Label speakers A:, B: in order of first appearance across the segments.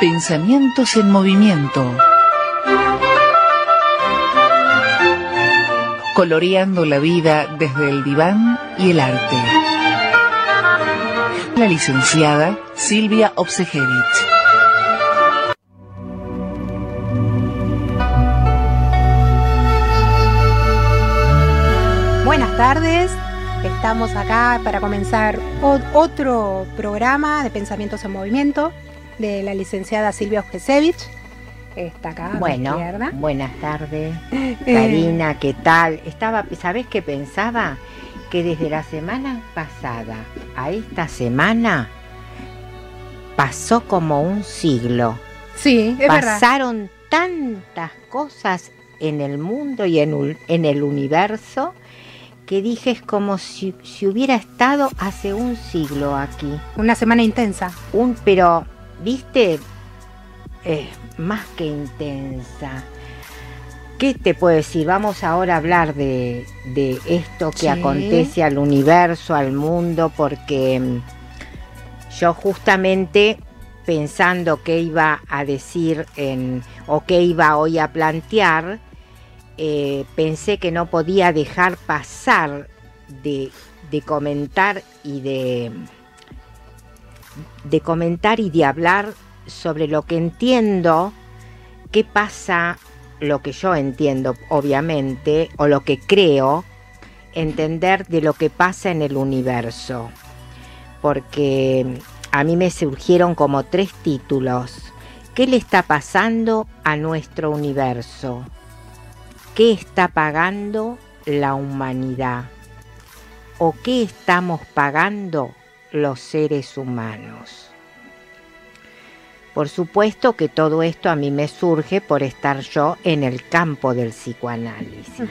A: Pensamientos en movimiento. Coloreando la vida desde el diván y el arte. La licenciada Silvia Obsejevich.
B: Buenas tardes, estamos acá para comenzar otro programa de Pensamientos en Movimiento de la licenciada Silvia Ojesevich. Está acá.
C: Bueno, buenas tardes. Eh. Karina, ¿qué tal? Estaba, ¿sabés qué pensaba? Que desde la semana pasada a esta semana pasó como un siglo.
B: Sí, es
C: Pasaron tantas cosas en el mundo y en, en el universo que dije es como si, si, hubiera estado hace un siglo aquí.
B: Una semana intensa.
C: Un, pero viste, eh, más que intensa. ¿Qué te puedo decir? Vamos ahora a hablar de, esto que acontece al universo, al mundo, porque mm, yo justamente pensando qué iba a decir en, o qué iba hoy a plantear, eh, pensé que no podía dejar pasar de, de comentar y de de comentar y de hablar sobre lo que entiendo, qué pasa, lo que yo entiendo, obviamente, o lo que creo, entender de lo que pasa en el universo. Porque a mí me surgieron como tres títulos. ¿Qué le está pasando a nuestro universo? ¿Qué está pagando la humanidad? ¿O qué estamos pagando los seres humanos. Por supuesto que todo esto a mí me surge por estar yo en el campo del psicoanálisis.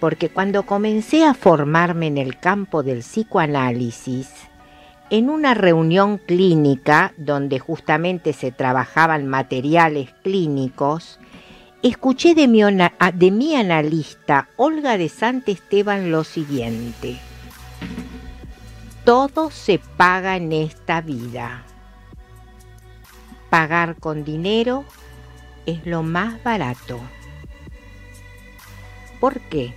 C: Porque cuando comencé a formarme en el campo del psicoanálisis, en una reunión clínica donde justamente se trabajaban materiales clínicos, escuché de mi, de mi analista Olga de Sant Esteban lo siguiente todo se paga en esta vida. Pagar con dinero es lo más barato. ¿Por qué?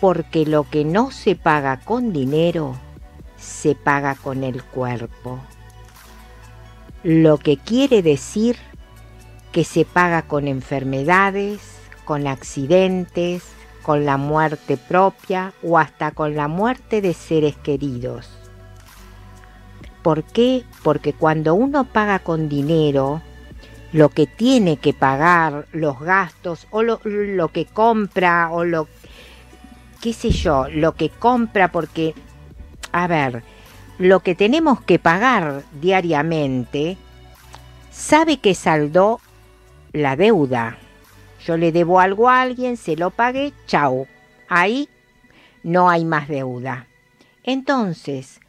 C: Porque lo que no se paga con dinero, se paga con el cuerpo. Lo que quiere decir que se paga con enfermedades, con accidentes, con la muerte propia o hasta con la muerte de seres queridos. ¿Por qué? Porque cuando uno paga con dinero, lo que tiene que pagar, los gastos o lo, que compra o lo, qué sé yo, lo que compra porque, a ver, lo que tenemos que pagar diariamente, sabe que saldó la deuda yo le debo algo a alguien, se lo pagué, chao. Ahí no hay más deuda. Entonces,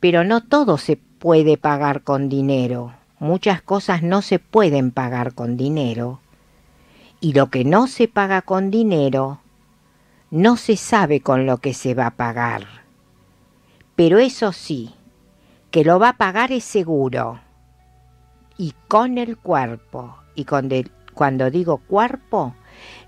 C: pero no todo se puede pagar con dinero. Muchas cosas no se pueden pagar con dinero. Y lo que no se paga con dinero, no se sabe con lo que se va a pagar. Pero eso sí, que lo va a pagar es seguro. Y con el cuerpo y con, el, cuando digo cuerpo,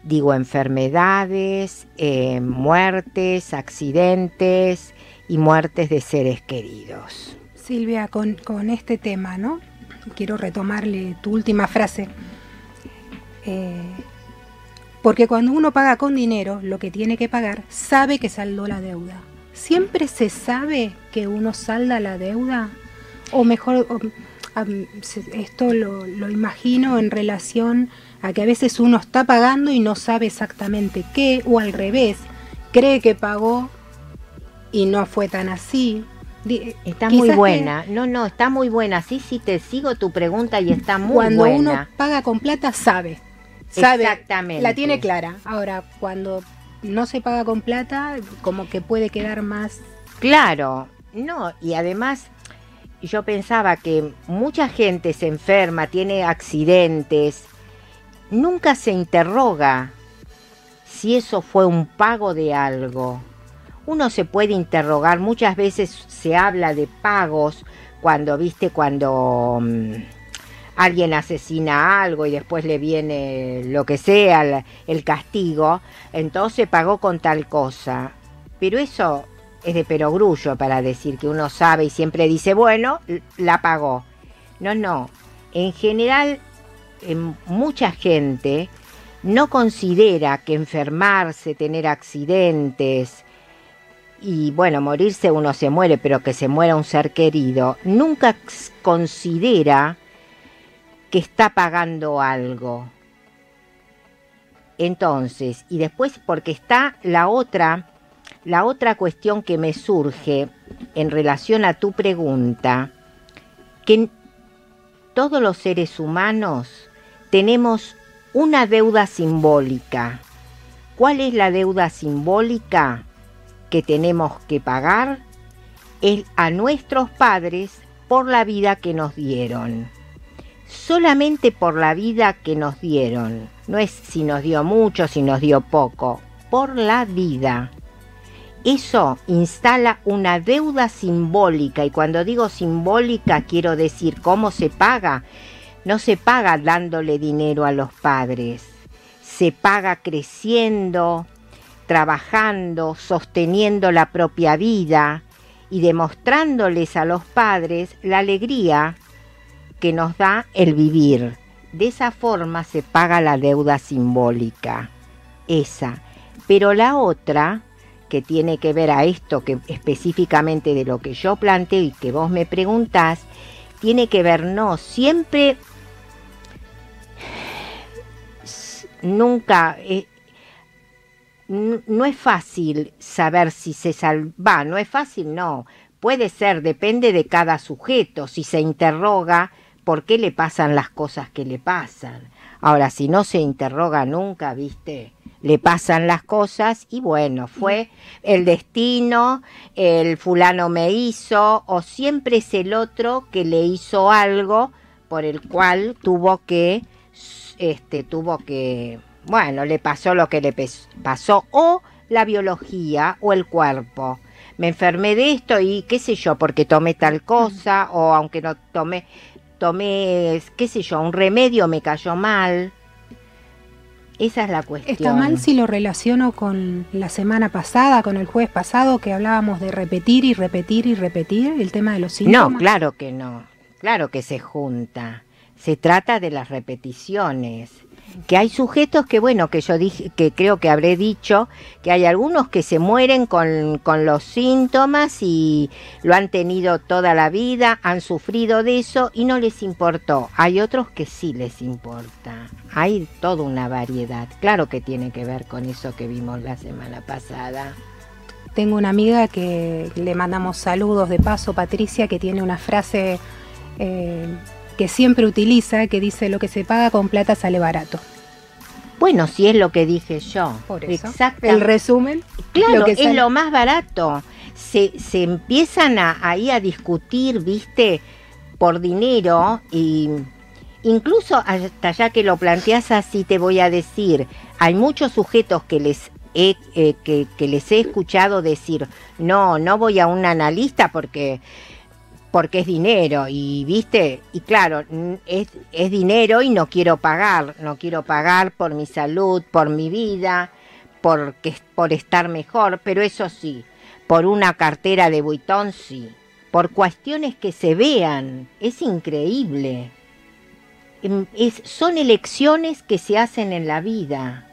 C: digo enfermedades, eh, muertes, accidentes y muertes de seres queridos.
B: Silvia, con, este tema, ¿no? Quiero retomarle tu última frase. Eh, porque cuando uno paga con dinero lo que tiene que pagar, sabe que saldó la deuda. ¿Siempre se sabe que uno salda la deuda? O mejor, esto lo, lo, imagino en relación a que a veces uno está pagando y no sabe exactamente qué, o al revés, cree que pagó y no fue tan así.
C: Está muy buena, no, no, está muy buena. Sí, sí, te sigo tu pregunta y está muy
B: buena.
C: Cuando
B: uno paga con plata, sabe. Sabe, Exactamente. La tiene clara. Ahora, cuando no se paga con plata, como que puede quedar más.
C: Claro, no, y además yo pensaba que mucha gente se enferma, tiene accidentes, nunca se interroga si eso fue un pago de algo. Uno se puede interrogar, muchas veces se habla de pagos cuando, viste, cuando mm, alguien asesina algo y después le viene lo que sea, el, castigo, entonces pagó con tal cosa. Pero eso es de perogrullo para decir que uno sabe y siempre dice, bueno, la pagó. No, no. En general, en mucha gente no considera que enfermarse, tener accidentes y bueno, morirse uno se muere, pero que se muera un ser querido, nunca considera que está pagando algo. Entonces, y después porque está la otra la otra cuestión que me surge en relación a tu pregunta, que todos los seres humanos tenemos una deuda simbólica. ¿Cuál es la deuda simbólica que tenemos que pagar? Es a nuestros padres por la vida que nos dieron. Solamente por la vida que nos dieron. No es si nos dio mucho, si nos dio poco. Por la vida. Eso instala una deuda simbólica y cuando digo simbólica quiero decir cómo se paga no se paga dándole dinero a los padres, se paga creciendo, trabajando, sosteniendo la propia vida y demostrándoles a los padres la alegría que nos da el vivir. De esa forma se paga la deuda simbólica, esa. Pero la otra, que tiene que ver a esto que específicamente de lo que yo planteo y que vos me preguntás, tiene que ver no siempre nunca, eh, no es fácil saber si se salva, no es fácil, no, puede ser, depende de cada sujeto, si se interroga por qué le pasan las cosas que le pasan. Ahora, si no se interroga nunca, viste, le pasan las cosas y bueno, fue el destino, el fulano me hizo, o siempre es el otro que le hizo algo por el cual tuvo que este, tuvo que, bueno, le pasó lo que le pasó, o la biología o el cuerpo. Me enfermé de esto y qué sé yo, porque tomé tal cosa, o aunque no tomé, tomé, qué sé yo, un remedio me cayó mal. Esa es la cuestión.
B: Está mal si lo relaciono con la semana pasada, con el jueves pasado, que hablábamos de repetir y repetir y repetir el tema de los síntomas.
C: No, claro que no. Claro que se junta se trata de las repeticiones. Que hay sujetos que, bueno, que yo dije, que creo que habré dicho, que hay algunos que se mueren con, con los síntomas y lo han tenido toda la vida, han sufrido de eso y no les importó. Hay otros que sí les importa. Hay toda una variedad. Claro que tiene que ver con eso que vimos la semana pasada.
B: Tengo una amiga que le mandamos saludos de paso, Patricia, que tiene una frase eh, que siempre utiliza, que dice lo que se paga con plata sale barato.
C: Bueno, si es lo que dije yo.
B: Por eso. El resumen.
C: Claro, que es lo más barato. Se, se empiezan a, ahí a discutir, viste, por dinero y incluso hasta ya que lo planteas así te voy a decir, hay muchos sujetos que les he, eh, que, que les he escuchado decir, no, no voy a un analista porque porque es dinero y viste y claro es, es, dinero y no quiero pagar no quiero pagar por mi salud por mi vida porque por estar mejor pero eso sí por una cartera de buitón sí. Por cuestiones que se vean es increíble. Em, es, son elecciones que se hacen en la vida.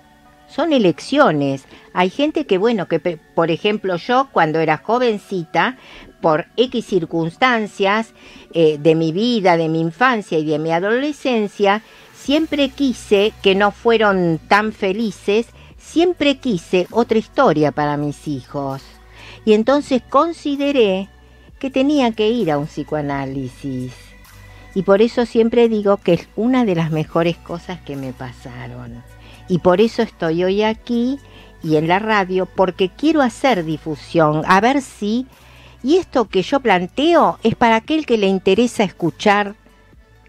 C: Son elecciones. Hay gente que, bueno, que por ejemplo yo cuando era jovencita por X circunstancias eh, de mi vida, de mi infancia y de mi adolescencia, siempre quise, que no fueron tan felices, siempre quise otra historia para mis hijos. Y entonces consideré que tenía que ir a un psicoanálisis. Y por eso siempre digo que es una de las mejores cosas que me pasaron. Y por eso estoy hoy aquí y en la radio, porque quiero hacer difusión, a ver si y esto que yo planteo es para aquel que le interesa escuchar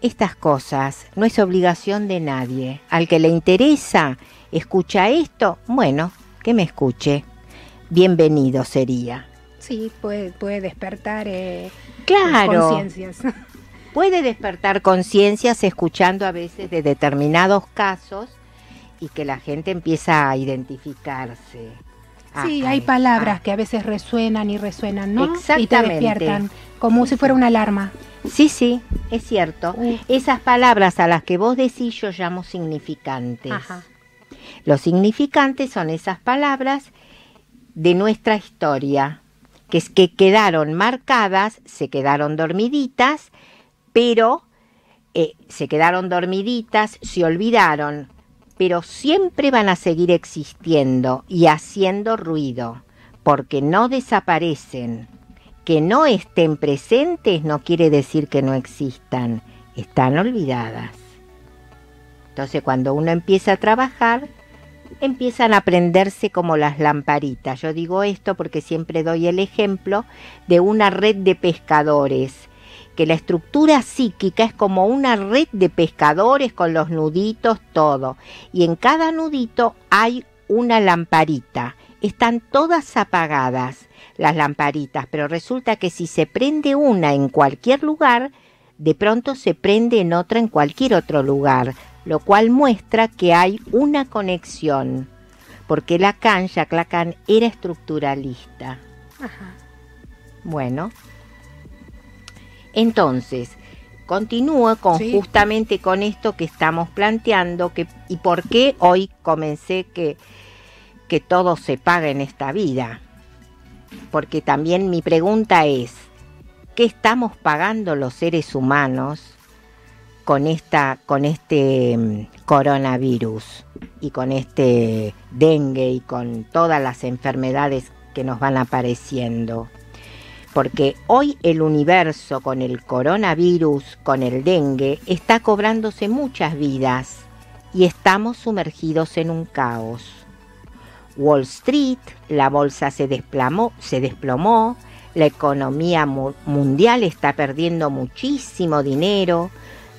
C: estas cosas, no es obligación de nadie. Al que le interesa, escucha esto, bueno, que me escuche. Bienvenido sería.
B: Sí, puede, puede despertar eh,
C: Claro.
B: conciencias.
C: Puede despertar conciencias escuchando a veces de determinados casos y que la gente empieza a identificarse.
B: Sí, hay palabras
C: ah.
B: que a veces resuenan y resuenan, ¿no? Y te
C: Exactamente.
B: despiertan, como si fuera una alarma.
C: Sí, sí, es cierto. Esas palabras a las que vos decís yo llamo significantes.
B: Ajá.
C: Los significantes son esas palabras de nuestra historia, que es que quedaron marcadas, se quedaron dormiditas, pero eh, se quedaron dormiditas, se olvidaron, pero siempre van a seguir existiendo y haciendo ruido, porque no desaparecen. Que no estén presentes no quiere decir que no existan, están olvidadas. Entonces cuando uno empieza a trabajar, empiezan a prenderse como las lamparitas. Yo digo esto porque siempre doy el ejemplo de una red de pescadores, que la estructura psíquica es como una red de pescadores con los nuditos, todo. Y en cada nudito hay una lamparita. Están todas apagadas las lamparitas, pero resulta que si se prende una en cualquier lugar, de pronto se prende en otra en cualquier otro lugar, lo cual muestra que hay una conexión, porque Lacan, Jacques Lacan, era estructuralista.
B: Ajá.
C: Bueno, entonces, continúo con
B: Sí.
C: justamente con esto que estamos planteando que, y por qué hoy comencé que, que todo se paga en esta vida. Porque también mi pregunta es, ¿qué estamos pagando los seres humanos con, esta, con este mm, coronavirus y con este dengue y con todas las enfermedades que nos van apareciendo? Porque hoy el universo con el coronavirus, con el dengue, está cobrándose muchas vidas y estamos sumergidos en un caos. Wall Street, la bolsa se desplomó, se desplomó, la economía mu- mundial está perdiendo muchísimo dinero,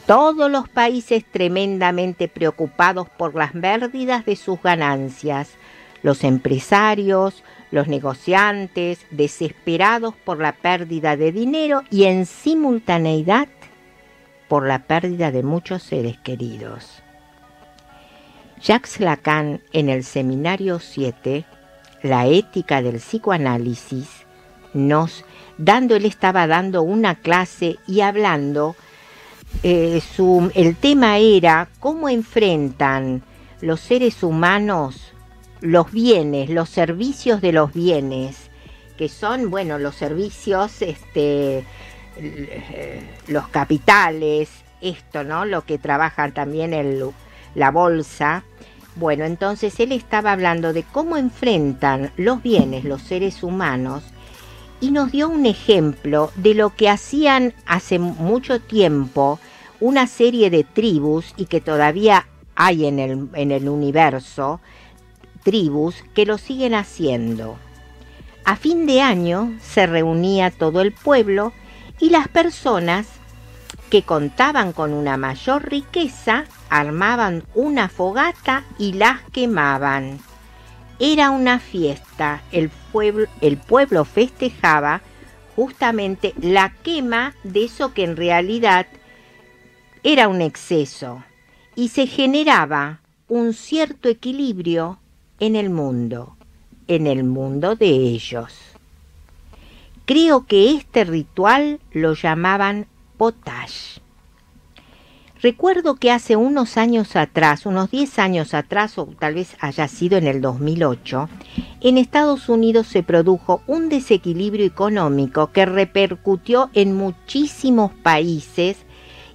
C: todos los países tremendamente preocupados por las pérdidas de sus ganancias, los empresarios, los negociantes, desesperados por la pérdida de dinero y en simultaneidad por la pérdida de muchos seres queridos. Jacques Lacan en el Seminario 7, La ética del psicoanálisis, nos dando, él estaba dando una clase y hablando, eh, su- el tema era cómo enfrentan los seres humanos los bienes, los servicios de los bienes, que son, bueno, los servicios, este, eh, los capitales, esto, ¿no? Lo que trabajan también el, la bolsa. Bueno, entonces él estaba hablando de cómo enfrentan los bienes los seres humanos y nos dio un ejemplo de lo que hacían hace mucho tiempo una serie de tribus y que todavía hay en el, en el universo, tribus que lo siguen haciendo. A fin de año se reunía todo el pueblo y las personas que contaban con una mayor riqueza armaban una fogata y las quemaban. Era una fiesta, el pueblo, el pueblo festejaba justamente la quema de eso que en realidad era un exceso y se generaba un cierto equilibrio en el mundo, en el mundo de ellos. Creo que este ritual lo llamaban potage. Recuerdo que hace unos años atrás, unos 10 años atrás, o tal vez haya sido en el 2008, en Estados Unidos se produjo un desequilibrio económico que repercutió en muchísimos países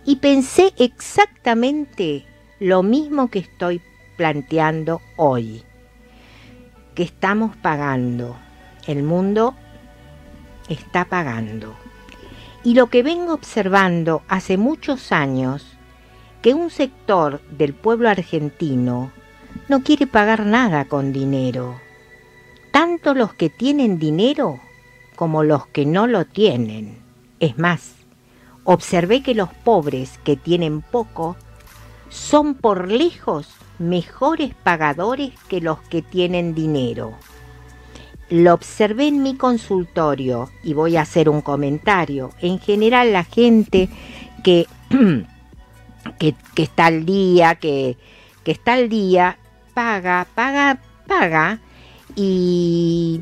C: y pensé exactamente lo mismo que estoy planteando hoy, que estamos pagando, el mundo está pagando. Y lo que vengo observando hace muchos años, que un sector del pueblo argentino no quiere pagar nada con dinero, tanto los que tienen dinero como los que no lo tienen. Es más, observé que los pobres que tienen poco son por lejos mejores pagadores que los que tienen dinero. lo observé en mi consultorio y voy a hacer un comentario. En general la gente que, que, está al día, que, que está al día, paga, paga, paga y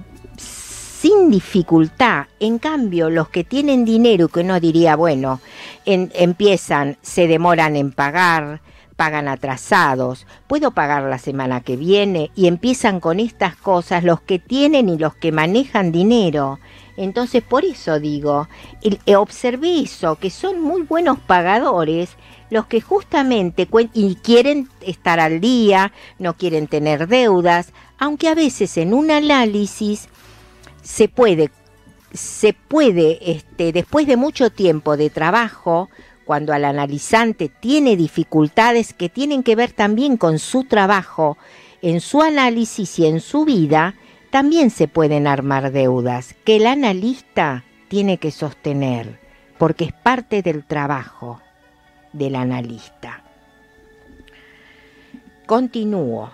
C: sin dificultad. En cambio, los que tienen dinero, que uno diría, bueno, empiezan, se demoran en pagar, pagan atrasados, puedo pagar la semana que viene y empiezan con estas cosas los que tienen y los que manejan dinero. Entonces por eso digo, eh, observé eso, que son muy buenos pagadores los que justamente y quieren estar al día, no quieren tener deudas, aunque a veces en un análisis se puede, se puede, este, después de mucho tiempo de trabajo, cuando al analizante tiene dificultades que tienen que ver también con su trabajo, en su análisis y en su vida, también se pueden armar deudas que el analista tiene que sostener, porque es parte del trabajo del analista. Continúo.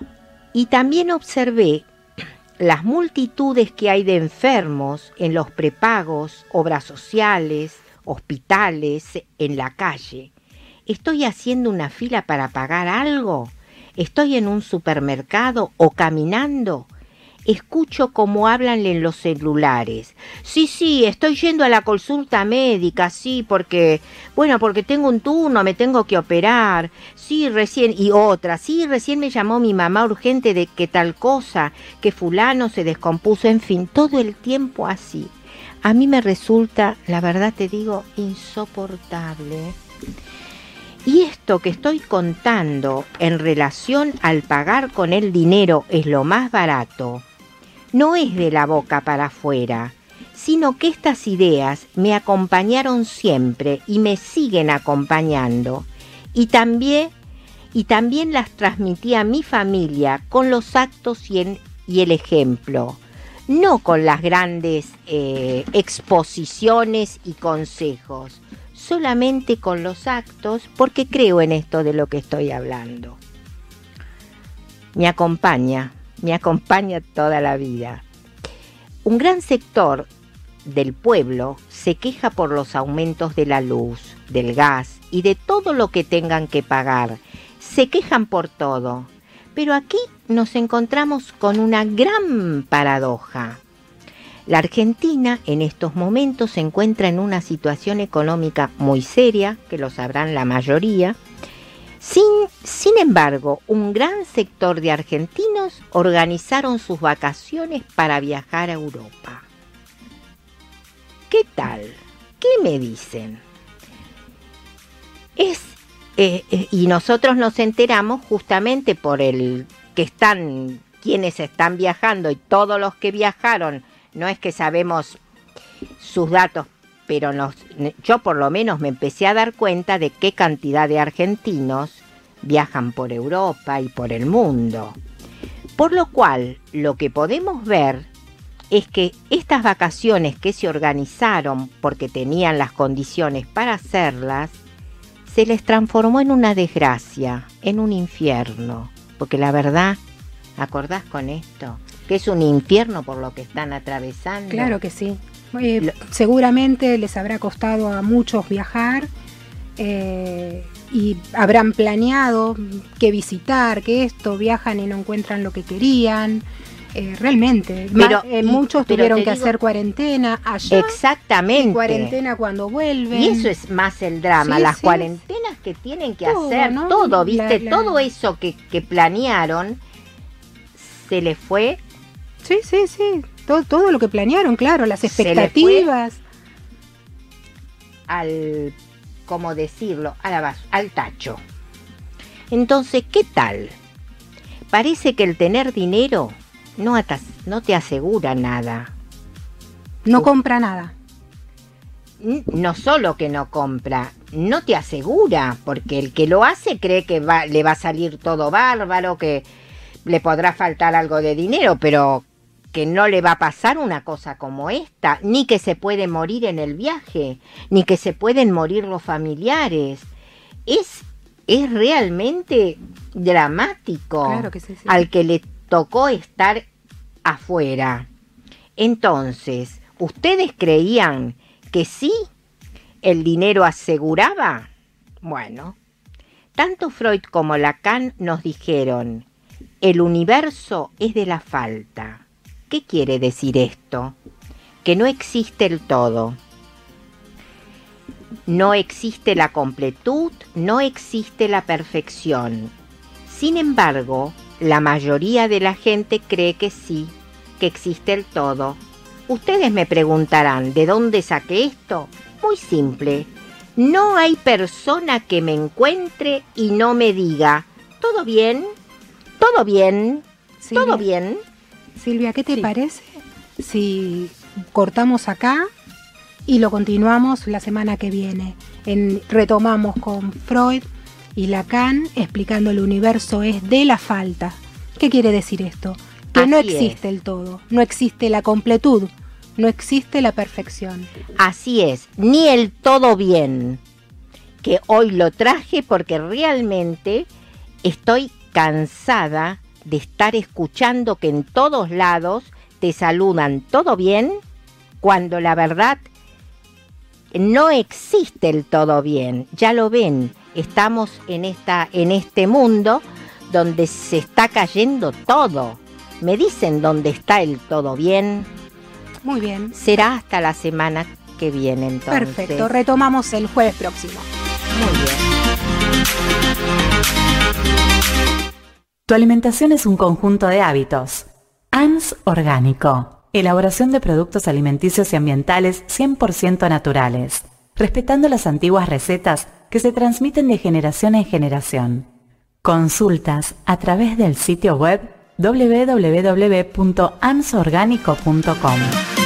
C: Y también observé las multitudes que hay de enfermos en los prepagos, obras sociales, hospitales, en la calle. ¿Estoy haciendo una fila para pagar algo? ¿Estoy en un supermercado o caminando? escucho cómo hablan en los celulares. Sí, sí, estoy yendo a la consulta médica, sí, porque, bueno, porque tengo un turno, me tengo que operar. Sí, recién, y otra, sí, recién me llamó mi mamá urgente de que tal cosa, que fulano se descompuso, en fin, todo el tiempo así. A mí me resulta, la verdad te digo, insoportable. Y esto que estoy contando en relación al pagar con el dinero es lo más barato, no es de la boca para afuera, sino que estas ideas me acompañaron siempre y me siguen acompañando. Y también, y también las transmití a mi familia con los actos y, el ejemplo, no con las grandes eh, exposiciones y consejos, solamente con los actos porque creo en esto de lo que estoy hablando. Me acompaña me acompaña toda la vida. Un gran sector del pueblo se queja por los aumentos de la luz, del gas y de todo lo que tengan que pagar. Se quejan por todo. Pero aquí nos encontramos con una gran paradoja. La Argentina en estos momentos se encuentra en una situación económica muy seria, que lo sabrán la mayoría, sin, embargo, un gran sector de argentinos organizaron sus vacaciones para viajar a Europa. ¿Qué tal? ¿Qué me dicen? Es, eh, eh, y nosotros nos enteramos justamente por el que están, quienes están viajando y todos los que viajaron, no es que sabemos sus datos pero yo por lo menos me empecé a dar cuenta de qué cantidad de argentinos viajan por Europa y por el mundo. Por lo cual, lo que podemos ver es que estas vacaciones que se organizaron porque tenían las condiciones para hacerlas, se les transformó en una desgracia, en un infierno. Porque la verdad, ¿acordás con esto? Que es un infierno por lo que están atravesando.
B: Claro que sí. Eh, seguramente les habrá costado a muchos viajar eh, y habrán planeado que visitar, que esto, viajan y no encuentran lo que querían. Eh, realmente, pero, muchos tuvieron que hacer cuarentena allá.
C: Exactamente. Y
B: cuarentena cuando vuelven.
C: Y eso es más el drama, las cuarentenas que tienen que hacer, todo, ¿viste? Todo eso que, que planearon se les fue.
B: Sí, sí, sí todo, lo que planearon, claro, las expectativas.
C: Al, ¿cómo decirlo? A la al tacho. Entonces, ¿qué tal? Parece que el tener dinero no, no te asegura nada.
B: No compra nada.
C: No solo que no compra, no te asegura, porque el que lo hace cree que va, le va a salir todo bárbaro, que le podrá faltar algo de dinero, pero que no le va a pasar una cosa como esta, ni que se puede morir en el viaje, ni que se pueden morir los familiares. Es, es realmente dramático
B: claro que
C: al que le tocó estar afuera. Entonces, ¿ustedes creían que sí el dinero aseguraba? Bueno, tanto Freud como Lacan nos dijeron, el universo es de la falta. ¿Qué quiere decir esto? Que no existe el todo. No existe la completud, no existe la perfección. Sin embargo, la mayoría de la gente cree que sí, que existe el todo. Ustedes me preguntarán, ¿de dónde saqué esto? Muy simple. No hay persona que me encuentre y no me diga, ¿todo bien? ¿Todo bien? ¿Todo bien?
B: Silvia, ¿qué te parece si cortamos acá y lo continuamos la semana que viene? En, retomamos con Freud y Lacan explicando el universo es de la falta. ¿Qué quiere decir esto? Que no existe el todo, no existe la completud, no existe la perfección.
C: Así es, ni el todo bien, que hoy lo traje porque realmente estoy cansada de estar escuchando que en todos lados te saludan todo bien cuando la verdad no existe el todo bien. Ya lo ven, estamos en esta en este mundo donde se está cayendo todo. ¿Me dicen dónde está el todo bien?
B: Muy bien.
C: Será hasta la semana que viene entonces.
B: Perfecto, retomamos el jueves próximo.
C: Muy bien.
D: Tu alimentación es un conjunto de hábitos. ANS Orgánico. Elaboración de productos alimenticios y ambientales 100% naturales, respetando las antiguas recetas que se transmiten de generación en generación. Consultas a través del sitio web www.ansorgánico.com.